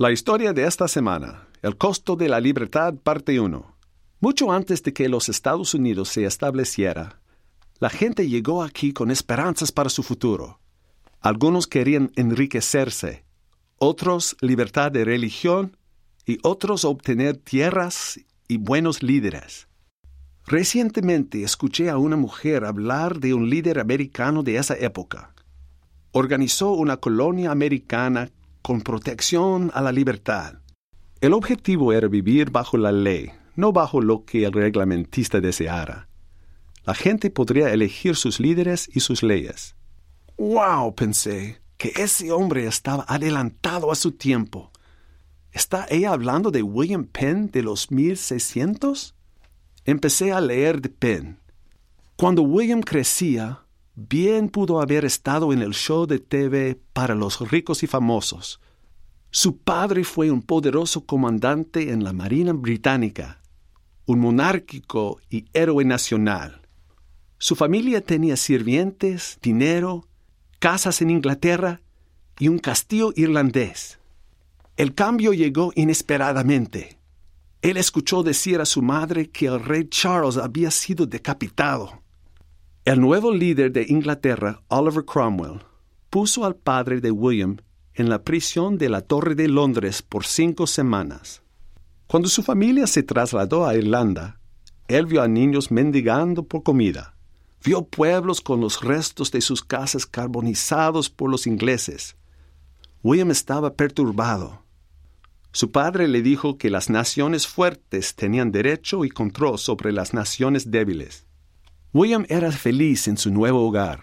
La historia de esta semana. El costo de la libertad, parte 1. Mucho antes de que los Estados Unidos se estableciera, la gente llegó aquí con esperanzas para su futuro. Algunos querían enriquecerse, otros libertad de religión y otros obtener tierras y buenos líderes. Recientemente escuché a una mujer hablar de un líder americano de esa época. Organizó una colonia americana con protección a la libertad. El objetivo era vivir bajo la ley, no bajo lo que el reglamentista deseara. La gente podría elegir sus líderes y sus leyes. ¡Wow! pensé, que ese hombre estaba adelantado a su tiempo. ¿Está ella hablando de William Penn de los 1600? Empecé a leer de Penn. Cuando William crecía, bien pudo haber estado en el show de TV para los ricos y famosos. Su padre fue un poderoso comandante en la Marina Británica, un monárquico y héroe nacional. Su familia tenía sirvientes, dinero, casas en Inglaterra y un castillo irlandés. El cambio llegó inesperadamente. Él escuchó decir a su madre que el rey Charles había sido decapitado. El nuevo líder de Inglaterra, Oliver Cromwell, puso al padre de William en la prisión de la Torre de Londres por cinco semanas. Cuando su familia se trasladó a Irlanda, él vio a niños mendigando por comida. Vio pueblos con los restos de sus casas carbonizados por los ingleses. William estaba perturbado. Su padre le dijo que las naciones fuertes tenían derecho y control sobre las naciones débiles. William era feliz en su nuevo hogar.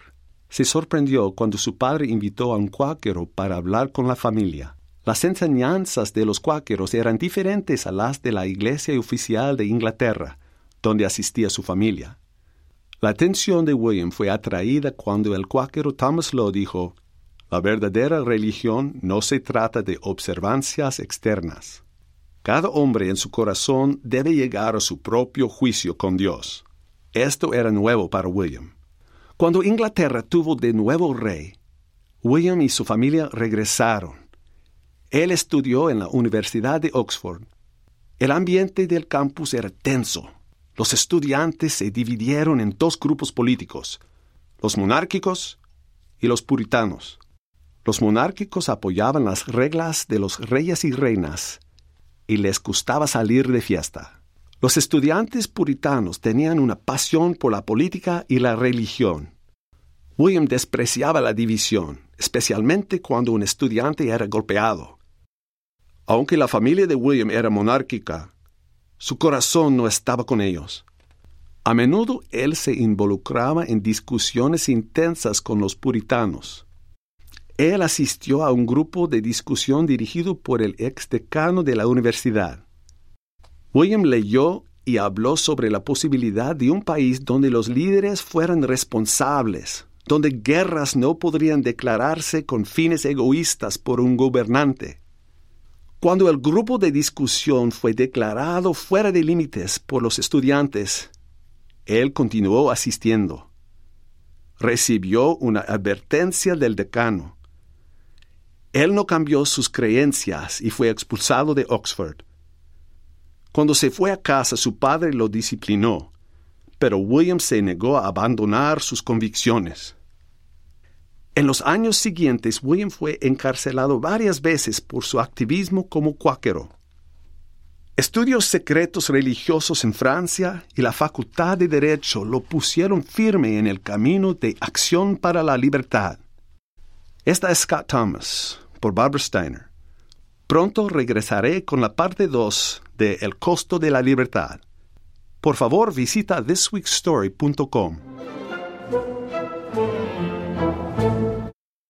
Se sorprendió cuando su padre invitó a un cuáquero para hablar con la familia. Las enseñanzas de los cuáqueros eran diferentes a las de la iglesia oficial de Inglaterra, donde asistía su familia. La atención de William fue atraída cuando el cuáquero Thomas Law dijo, La verdadera religión no se trata de observancias externas. Cada hombre en su corazón debe llegar a su propio juicio con Dios. Esto era nuevo para William. Cuando Inglaterra tuvo de nuevo rey, William y su familia regresaron. Él estudió en la Universidad de Oxford. El ambiente del campus era tenso. Los estudiantes se dividieron en dos grupos políticos, los monárquicos y los puritanos. Los monárquicos apoyaban las reglas de los reyes y reinas y les gustaba salir de fiesta. Los estudiantes puritanos tenían una pasión por la política y la religión. William despreciaba la división, especialmente cuando un estudiante era golpeado. Aunque la familia de William era monárquica, su corazón no estaba con ellos. A menudo él se involucraba en discusiones intensas con los puritanos. Él asistió a un grupo de discusión dirigido por el ex decano de la universidad. William leyó y habló sobre la posibilidad de un país donde los líderes fueran responsables, donde guerras no podrían declararse con fines egoístas por un gobernante. Cuando el grupo de discusión fue declarado fuera de límites por los estudiantes, él continuó asistiendo. Recibió una advertencia del decano. Él no cambió sus creencias y fue expulsado de Oxford. Cuando se fue a casa su padre lo disciplinó, pero William se negó a abandonar sus convicciones. En los años siguientes, William fue encarcelado varias veces por su activismo como cuáquero. Estudios secretos religiosos en Francia y la Facultad de Derecho lo pusieron firme en el camino de acción para la libertad. Esta es Scott Thomas, por Barbara Steiner. Pronto regresaré con la parte 2 de El costo de la libertad. Por favor, visita thisweekstory.com.